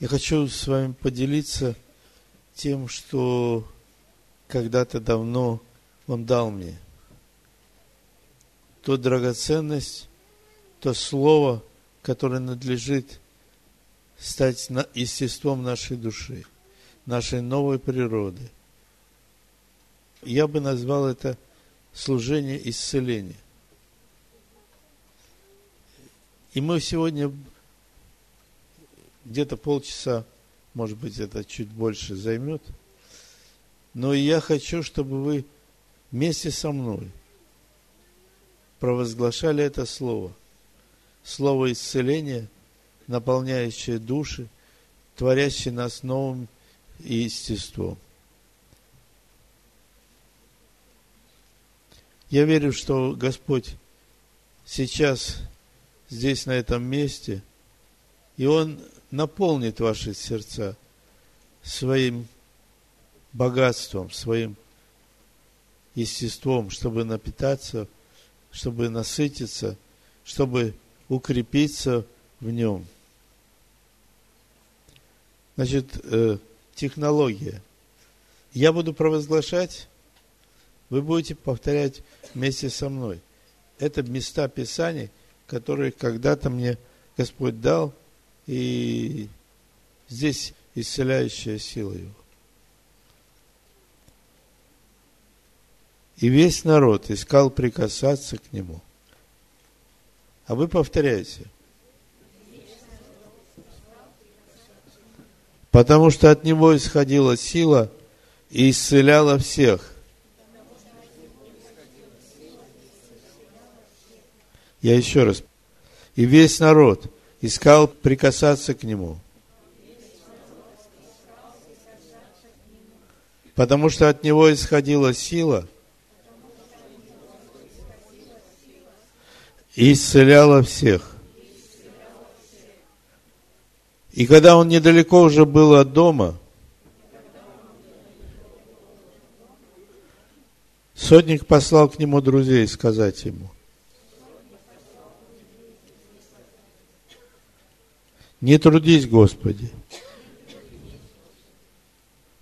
Я хочу с вами поделиться тем, что когда-то давно Он дал мне. То драгоценность, то слово, которое надлежит стать естеством нашей души, нашей новой природы. Я бы назвал это служение исцеления. И мы сегодня где-то полчаса, может быть, это чуть больше займет. Но я хочу, чтобы вы вместе со мной провозглашали это слово. Слово исцеления, наполняющее души, творящее нас новым естеством. Я верю, что Господь сейчас здесь, на этом месте, и Он наполнит ваши сердца своим богатством, своим естеством, чтобы напитаться, чтобы насытиться, чтобы укрепиться в нем. Значит, э, технология. Я буду провозглашать, вы будете повторять вместе со мной. Это места Писаний, которые когда-то мне Господь дал – и здесь исцеляющая сила его. И весь народ искал прикасаться к нему. А вы повторяете. Потому что от него исходила сила и исцеляла всех. Я еще раз. И весь народ – искал прикасаться к нему. Потому что от него исходила сила и исцеляла всех. И когда он недалеко уже был от дома, сотник послал к нему друзей сказать ему, Не трудись, Господи,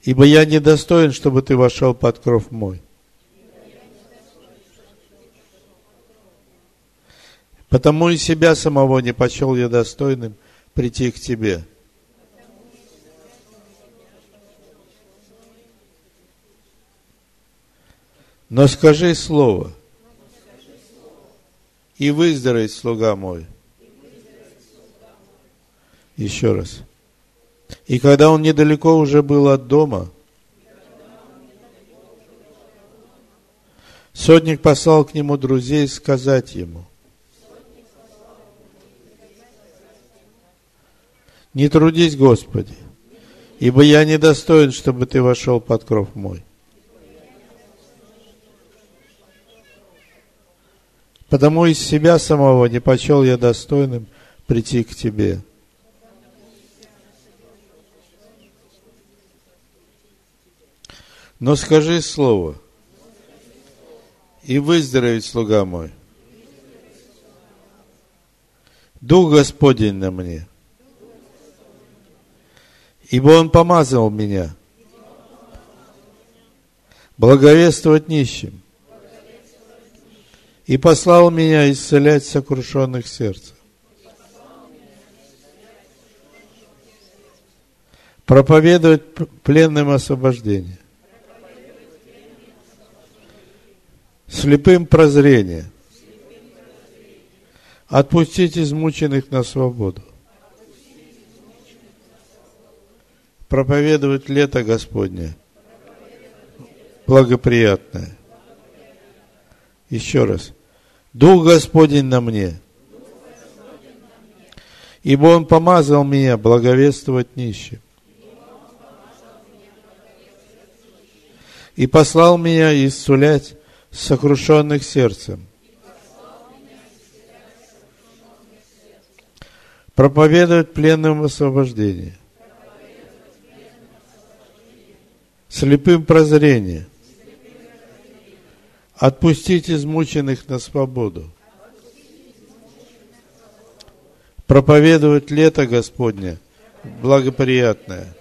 ибо я недостоин, чтобы ты вошел под кров мой. Потому и себя самого не почел я достойным прийти к тебе. Но скажи слово, и выздоровеет слуга мой – еще раз. И когда он недалеко уже был от дома, сотник послал к нему друзей сказать ему, не трудись, Господи, ибо я недостоин, чтобы ты вошел под кров мой. Потому из себя самого не почел я достойным прийти к тебе. Но скажи слово, и выздоровеет слуга мой. Дух Господень на мне, ибо Он помазал меня благовествовать нищим и послал меня исцелять сокрушенных сердца, проповедовать пленным освобождение, слепым прозрение, отпустить измученных на свободу, проповедовать лето Господне, благоприятное. Еще раз. Дух Господень на мне, ибо Он помазал меня благовествовать нищим. И послал меня исцелять сокрушенных сердцем. Проповедовать пленным освобождение. Слепым прозрение. Отпустить измученных на свободу. Проповедовать лето Господне благоприятное.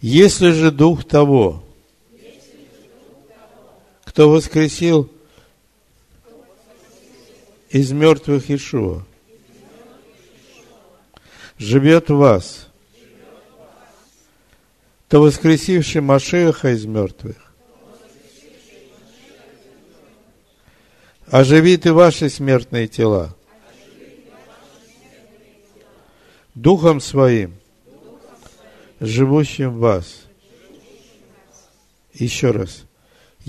Если же дух того, кто воскресил из мертвых Ишуа, живет в вас, то воскресивший Машеха из мертвых, оживит и ваши смертные тела Духом Своим, живущим в вас. Еще раз.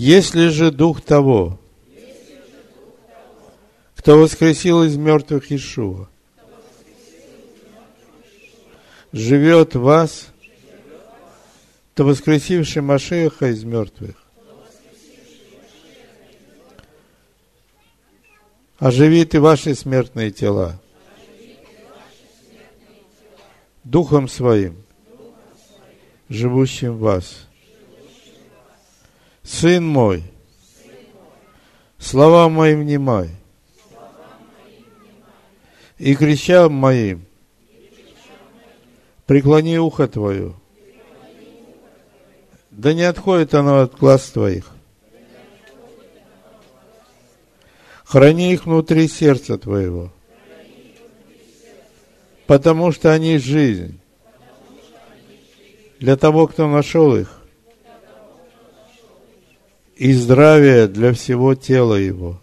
Если же Дух того, кто воскресил из мертвых Ишуа, живет в вас, то воскресивший Машеха из мертвых, оживит и ваши смертные тела Духом Своим, живущим в вас. Сын мой, слова мои внимай, и кричам моим, преклони ухо твое, да не отходит оно от глаз твоих. Храни их внутри сердца твоего, потому что они жизнь. Для того, кто нашел их, и здравие для всего тела его.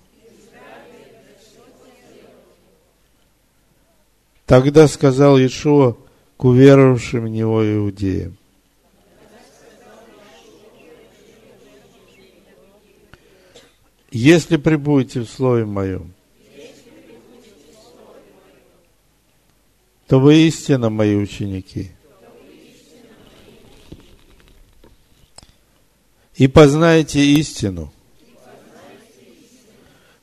Тогда сказал Иешуа к уверовавшим в него иудеям. Если прибудете в Слове Моем, то вы истинно мои ученики. И познаете истину,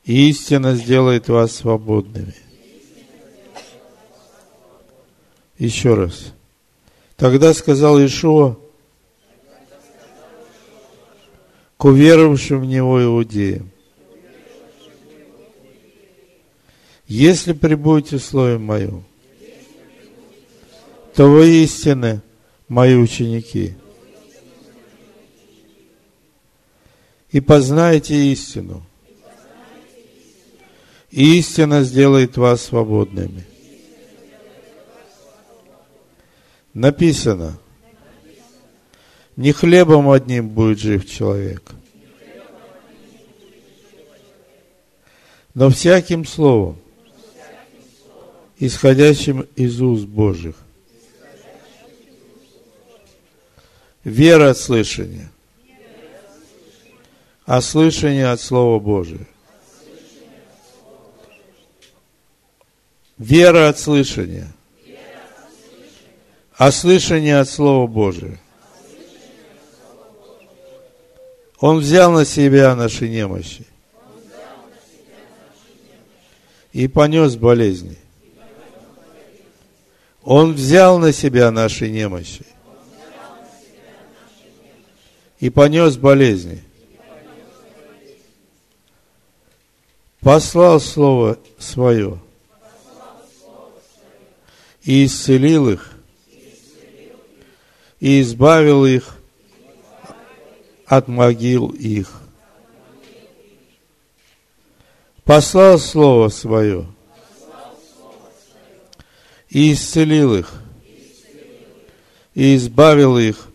истина сделает вас свободными. Еще раз. Тогда сказал Ишуа к уверовавшим в Него иудеям. Если прибудете в Слове Моем, то вы истины мои ученики. И познаете истину. И истина сделает вас свободными. Написано, не хлебом одним будет жив человек, но всяким словом, исходящим из уст Божьих. Вера от слышания, а слышание от Слова Божия. Вера от слышания, а слышание от Слова Божия. Он взял на себя наши немощи и понес болезни. Он взял на себя наши немощи и понес болезни. Послал Слово Свое и исцелил их, и избавил их от могил их. Послал Слово Свое – и исцелил их, и избавил их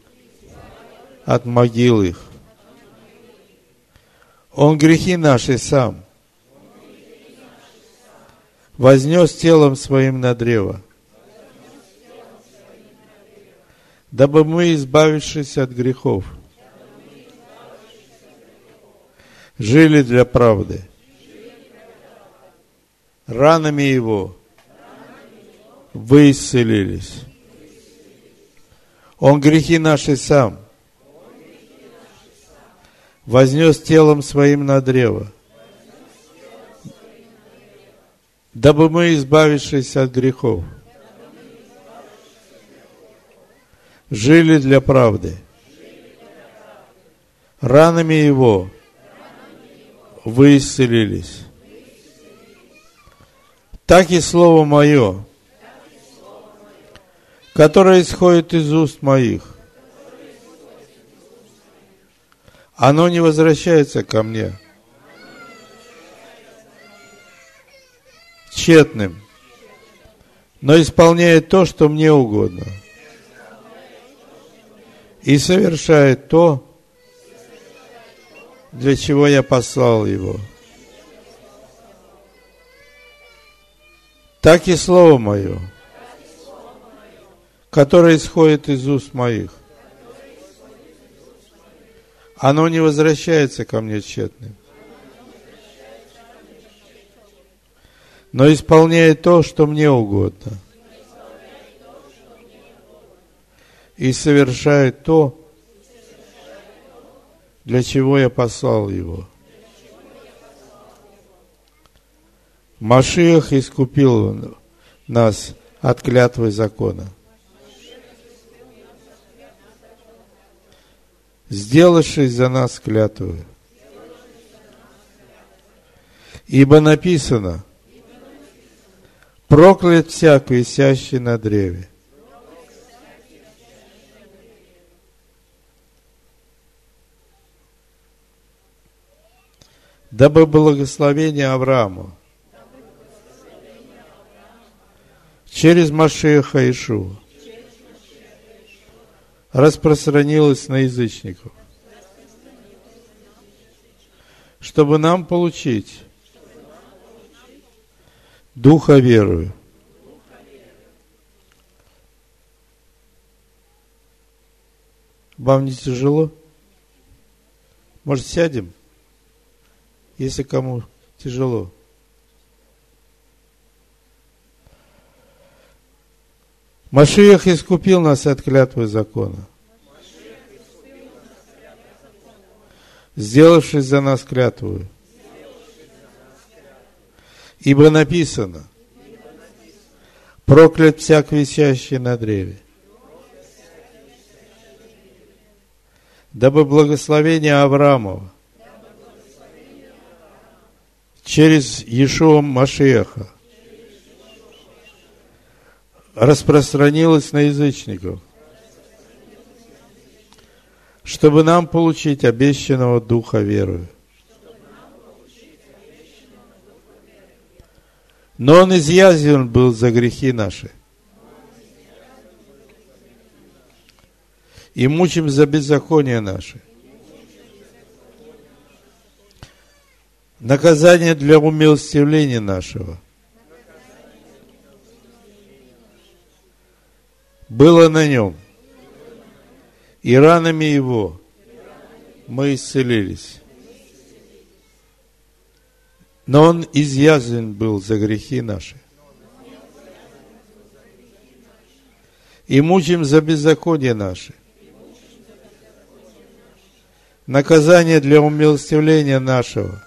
от могил их. Он грехи наши сам вознес телом своим на древо, дабы мы, избавившись от грехов, жили для правды. Ранами Его – вы исцелились. Он грехи наши сам вознес телом своим на древо, дабы мы, избавившись от грехов, жили для правды. Ранами Его вы исцелились. Так и слово мое, которое исходит из уст моих, оно не возвращается ко мне тщетным, но исполняет то, что мне угодно, и совершает то, для чего я послал его. Так и слово мое, которое исходит из уст моих, оно не возвращается ко мне тщетным, но исполняет то, что мне угодно, и совершает то, для чего я послал его. Машиах искупил нас от клятвы закона. Сделавшись за нас клятву. Ибо написано, проклят всяк, висящий на древе. Дабы благословение Аврааму. Через Машеха Ишуа распространилось на язычников, чтобы нам получить Духа верую. Вам не тяжело? Может, сядем, если кому тяжело? Машиях искупил нас от клятвы закона, сделавшись за нас клятвую. Ибо написано, проклят всяк висящий на древе. Дабы благословение Авраамова через Иешуа Машеха – распространилось на язычников, чтобы нам получить обещанного Духа веры. Но Он изъязвлен был за грехи наши. И мучим за беззаконие наши. Наказание для умилостивления нашего – было на нем, и ранами его мы исцелились. Но он изъязлен был за грехи наши. И мучим за беззаконие наши. Наказание для умилостивления нашего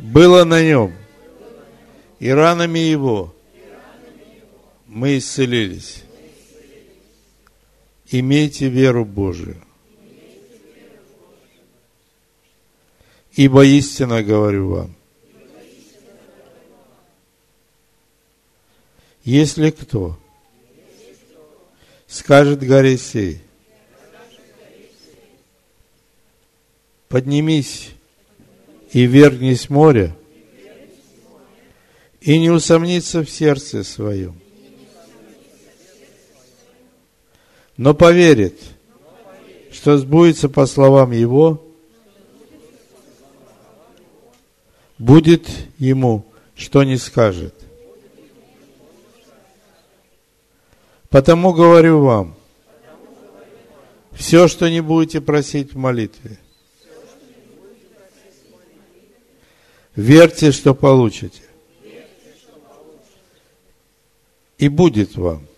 было на нем, и ранами его мы исцелились. Имейте веру Божию. Ибо истинно говорю вам, если кто скажет горе сей, поднимись и вернись море, и не усомнится в сердце своем, но поверит, что сбудется по словам его, будет ему, что не скажет. Потому говорю вам, все, что не будете просить в молитве, верьте, что получите. И будет вам.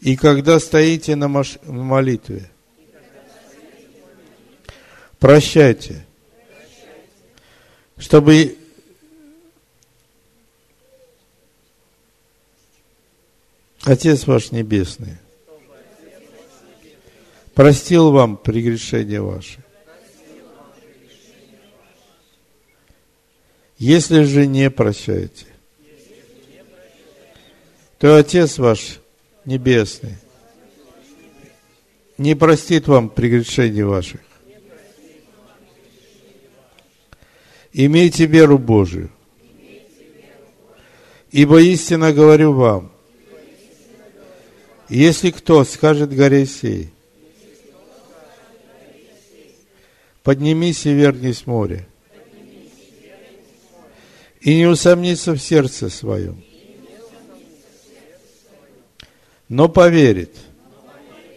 И когда стоите на молитве, прощайте, чтобы Отец ваш Небесный простил вам прегрешения ваши Если же не прощаете, то Отец ваш Небесный не простит вам прегрешений ваших. Имейте веру Божию. Ибо истинно говорю вам, если кто скажет горе сей, поднимись и вернись море, и не усомнится в сердце своем, но поверит,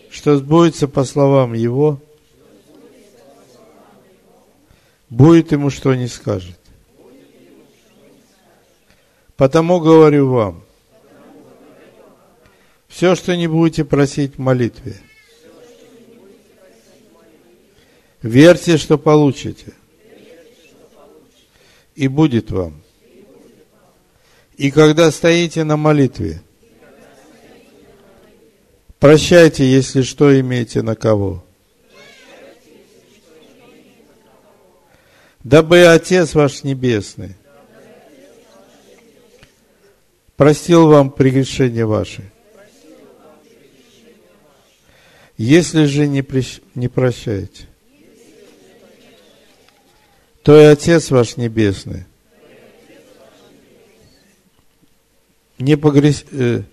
что сбудется по словам его, будет ему что не скажет. Потому говорю вам, все, что не будете просить в молитве, верьте, что получите, и будет вам. И когда стоите на молитве, прощайте, если что имеете на кого. Дабы Отец ваш Небесный простил вам прегрешения ваши. Если же не, прещ... не прощаете, то и Отец ваш Небесный не, погрес... э,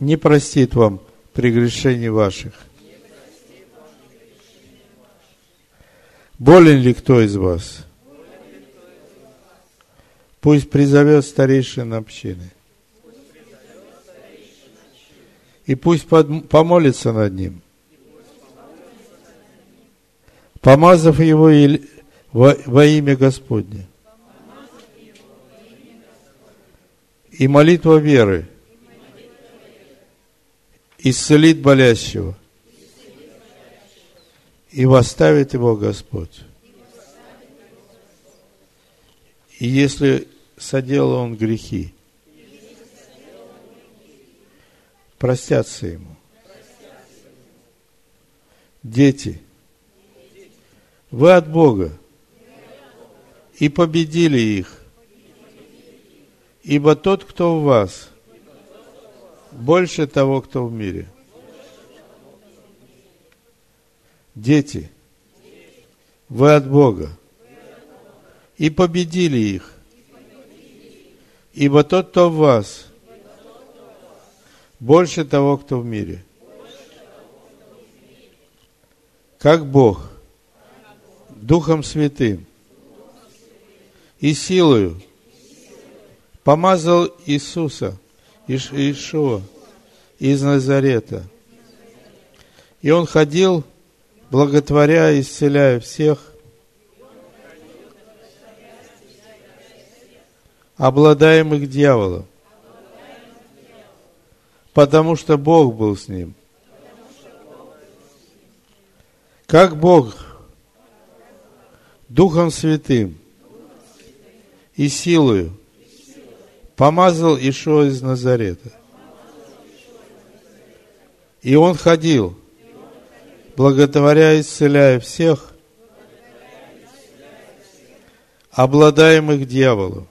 не простит вам прегрешений ваших. Болен ли кто из вас? Пусть призовет старейшин общины. И пусть помолится над ним. Помазав его во, во имя Господне. И молитва веры исцелит болящего и восставит его Господь. И если соделал он грехи, простятся ему. Дети, вы от Бога и победили их, Ибо тот, кто в вас, больше того, кто в мире. Дети, вы от Бога. И победили их. Ибо тот, кто в вас, больше того, кто в мире. Как Бог, Духом Святым и силою помазал Иисуса, Иш, из Назарета. И он ходил, благотворя, исцеляя всех, обладаемых дьяволом, потому что Бог был с ним. Как Бог Духом Святым и силою помазал Ишуа из Назарета. И он ходил, благотворя исцеляя всех, обладаемых дьяволом,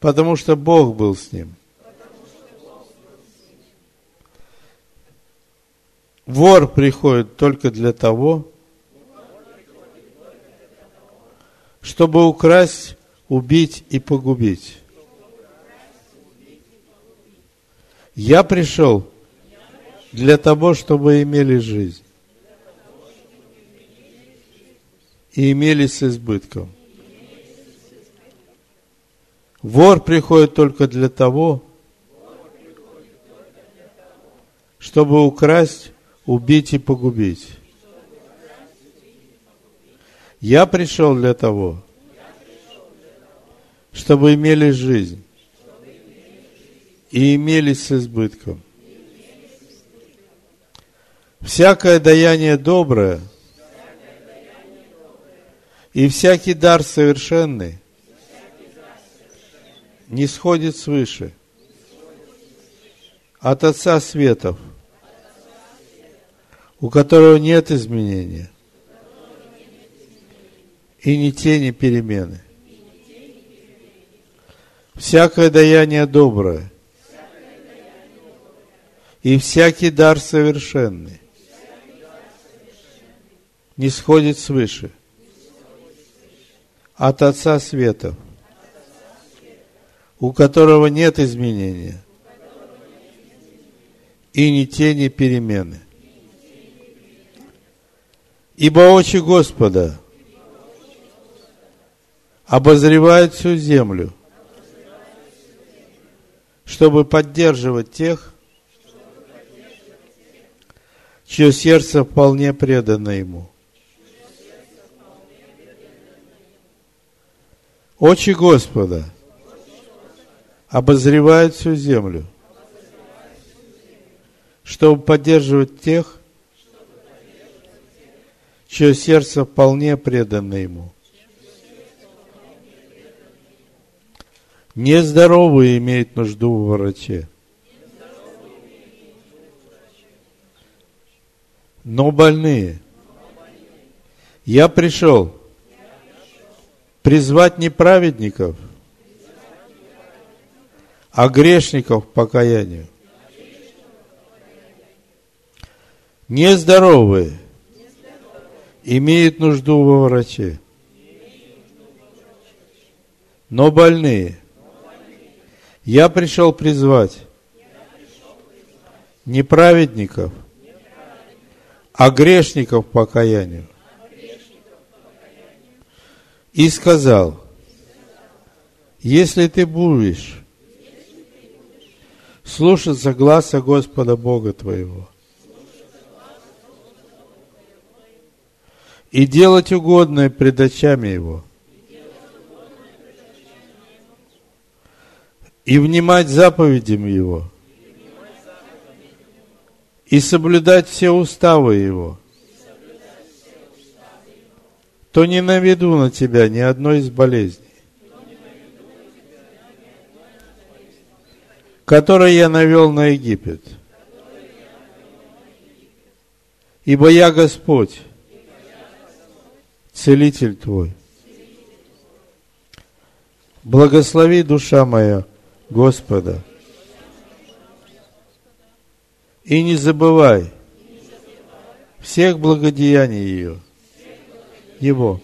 потому что Бог был с ним. Вор приходит только для того, чтобы украсть убить и погубить. Я пришел для того, чтобы имели жизнь. И имели с избытком. Вор приходит только для того, чтобы украсть, убить и погубить. Я пришел для того, чтобы имели жизнь и имели с избытком. Всякое даяние доброе и всякий дар совершенный не сходит свыше от Отца Светов, у которого нет изменения и ни тени перемены. Всякое даяние доброе и всякий дар совершенный не сходит свыше от Отца Света, у которого нет изменения и ни тени перемены. Ибо очи Господа обозревают всю землю, чтобы поддерживать тех, чье сердце вполне предано Ему. Очи Господа обозревают всю землю, чтобы поддерживать тех, чье сердце вполне предано Ему. Нездоровые имеют нужду в враче. Но больные. Я пришел призвать не праведников, а грешников к покаянию. Нездоровые имеют нужду во враче, но больные. Я пришел призвать не праведников, а грешников к покаянию и сказал, если ты будешь слушаться гласа Господа Бога твоего и делать угодное пред очами Его, и внимать заповедям Его, и соблюдать все уставы Его – то не наведу на тебя ни одной из болезней, которые я навел на Египет. Ибо я Господь, Целитель твой. Благослови душа моя Господа. И не забывай всех благодеяний ее – его.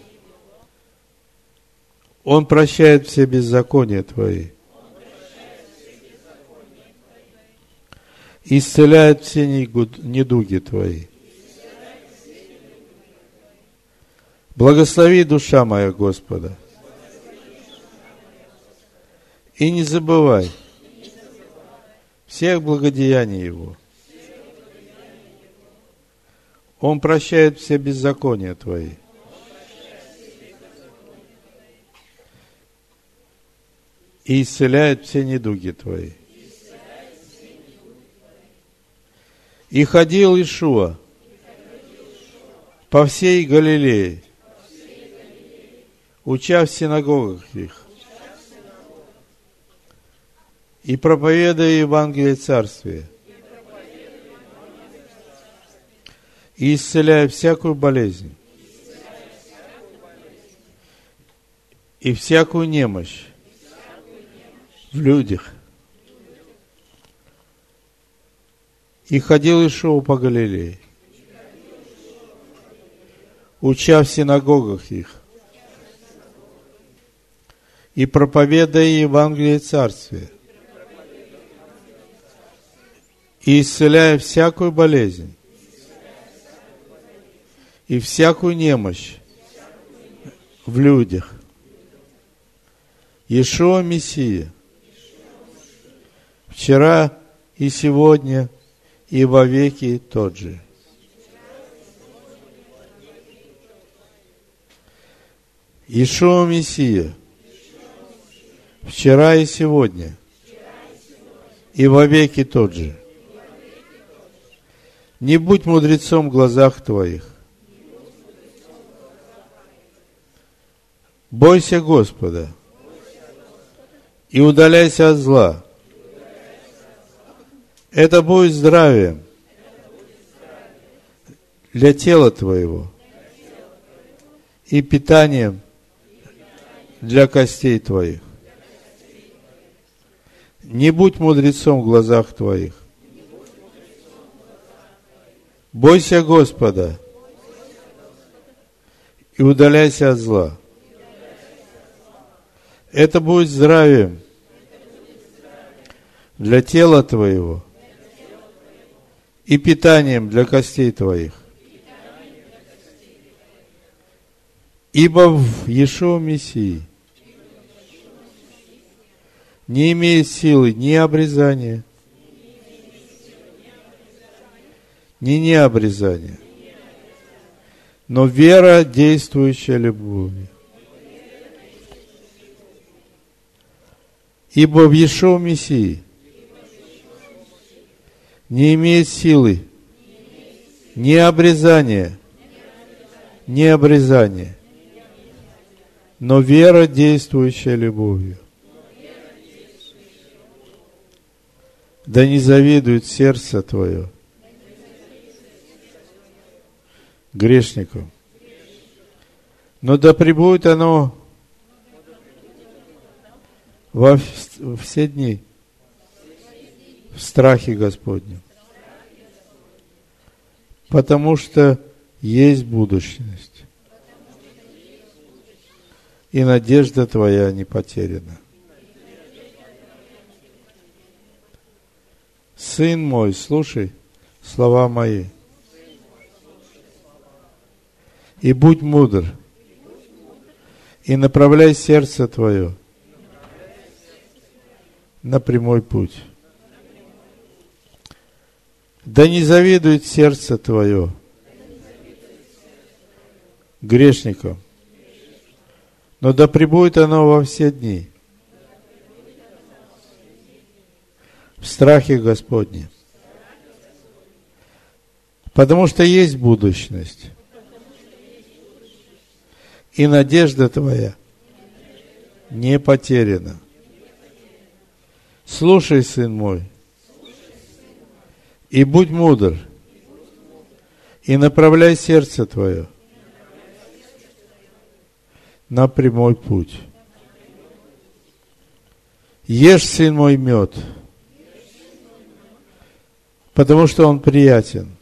Он прощает все беззакония твои. Исцеляет все недуги твои. Благослови душа моя Господа. И не забывай всех благодеяний Его. Он прощает все беззакония твои. И исцеляет все недуги твои. И ходил Ишуа по всей Галилее, уча в синагогах их, и проповедуя Евангелие Царствия, и исцеляя всякую болезнь, и всякую немощь, в людях. И ходил Ишуа по Галилее, уча в синагогах их, и проповедуя Евангелие Царствия, и исцеляя всякую болезнь, и всякую немощь в людях. Иешуа Мессия – вчера и сегодня и во веки тот же. Ишуа Мессия, вчера и сегодня, и во веки тот же. Не будь мудрецом в глазах твоих. Бойся Господа и удаляйся от зла. Это будет здравием для тела твоего и питанием для костей твоих. Не будь мудрецом в глазах твоих. Бойся Господа и удаляйся от зла. Это будет здравием для тела твоего и питанием для костей твоих. Ибо в Иешуа Мессии не имеет силы ни обрезания, ни необрезания, но вера, действующая любовью. Ибо в Иешуа Мессии не имеет силы. Ни обрезания, ни обрезания, но вера, действующая любовью. Да не завидует сердце твое. Грешникам, но да пребудет оно во все дни в страхе Господнем. Потому что есть будущность и надежда твоя не потеряна. Сын мой, слушай слова мои, и будь мудр, и направляй сердце твое на прямой путь. Да не завидует сердце твое грешникам, но да пребудет оно во все дни в страхе Господне. Потому что есть будущность. И надежда твоя не потеряна. Слушай, сын мой, и будь мудр, и направляй сердце твое – на прямой путь. Ешь, сын мой, мед, потому что он приятен.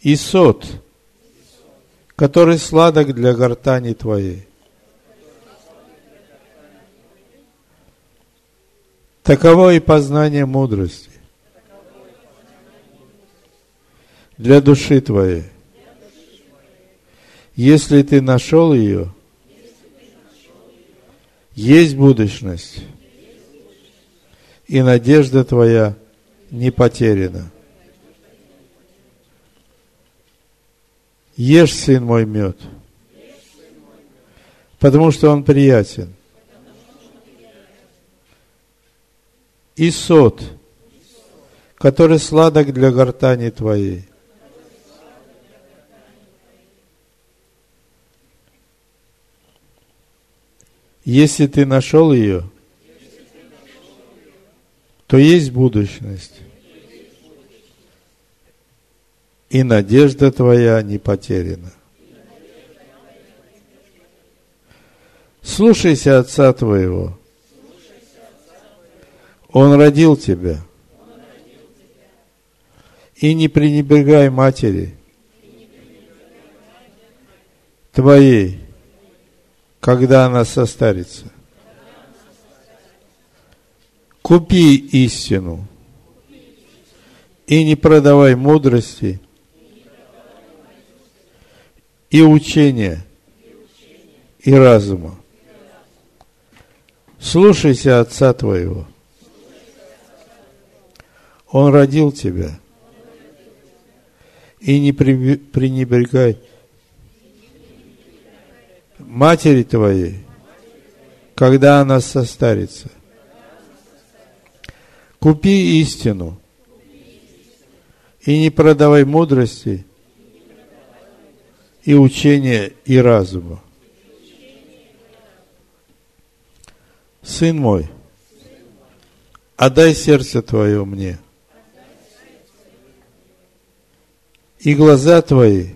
И сот, который сладок для гортани твоей. Таково и познание мудрости для души твоей. Если ты нашел ее, есть будущность, и надежда твоя не потеряна. Ешь, сын мой, мед, потому что он приятен. И сот, который сладок для гортани твоей. Если ты нашел ее, то есть будущность. И надежда твоя не потеряна. Слушайся отца твоего. Он родил тебя. И не пренебрегай матери твоей, когда она состарится. Купи истину и не продавай мудрости и учения и разума. Слушайся отца твоего. Он родил тебя. И не пренебрегай матери твоей, когда она состарится. Купи истину и не продавай мудрости и учения и разума. Сын мой, отдай сердце твое мне, и глаза Твои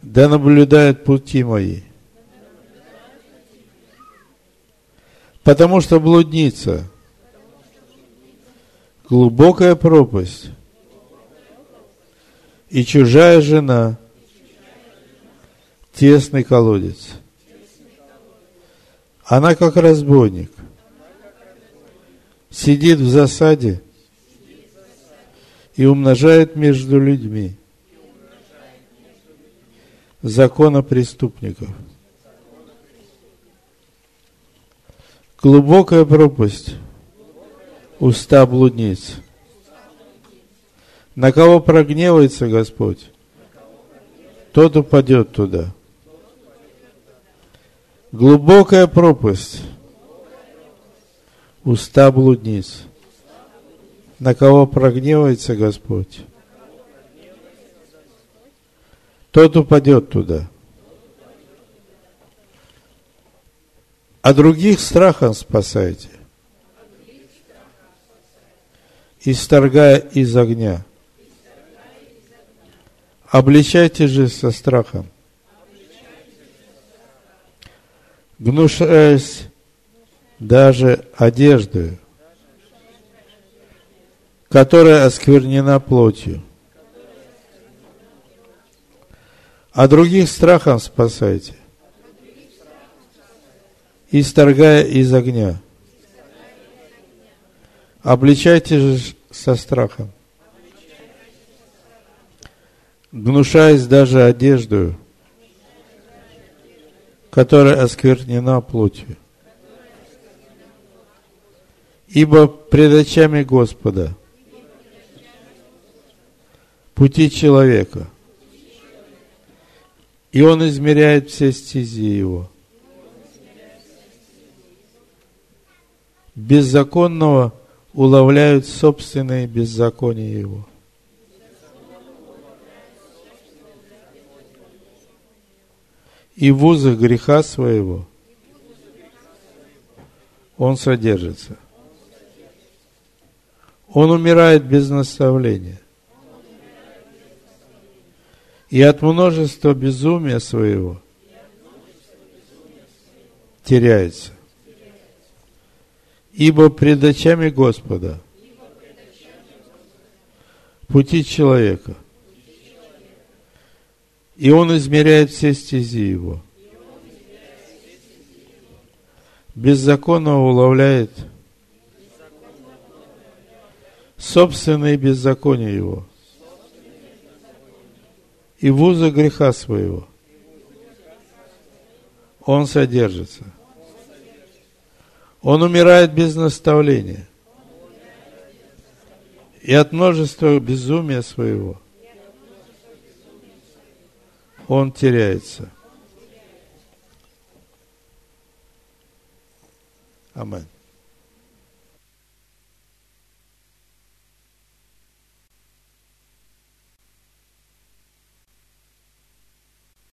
да наблюдают пути мои. Потому что блудница, глубокая пропасть и чужая жена, тесный колодец. Она как разбойник, сидит в засаде и умножает между людьми закона преступников. Глубокая пропасть уста блудниц. На кого прогневается Господь, тот упадет туда. Глубокая пропасть уста блудниц. На кого прогневается Господь, тот упадет туда. А других страхом спасайте, исторгая из огня. Обличайте же со страхом, гнушаясь даже одеждою, которая осквернена плотью. А других страхом спасайте, исторгая из огня. Обличайте же со страхом, гнушаясь даже одеждою, которая осквернена плотью. Ибо пред очами Господа пути человека – и он измеряет все стези его. Беззаконного уловляют собственные беззакония его. И в узах греха своего он содержится. Он умирает без наставления и от множества безумия своего теряется. Ибо пред очами Господа пути человека, и он измеряет все стези его. Беззаконно уловляет собственные беззакония его – и вуза греха своего. Он содержится. Он умирает без наставления. И от множества безумия своего он теряется. Аминь.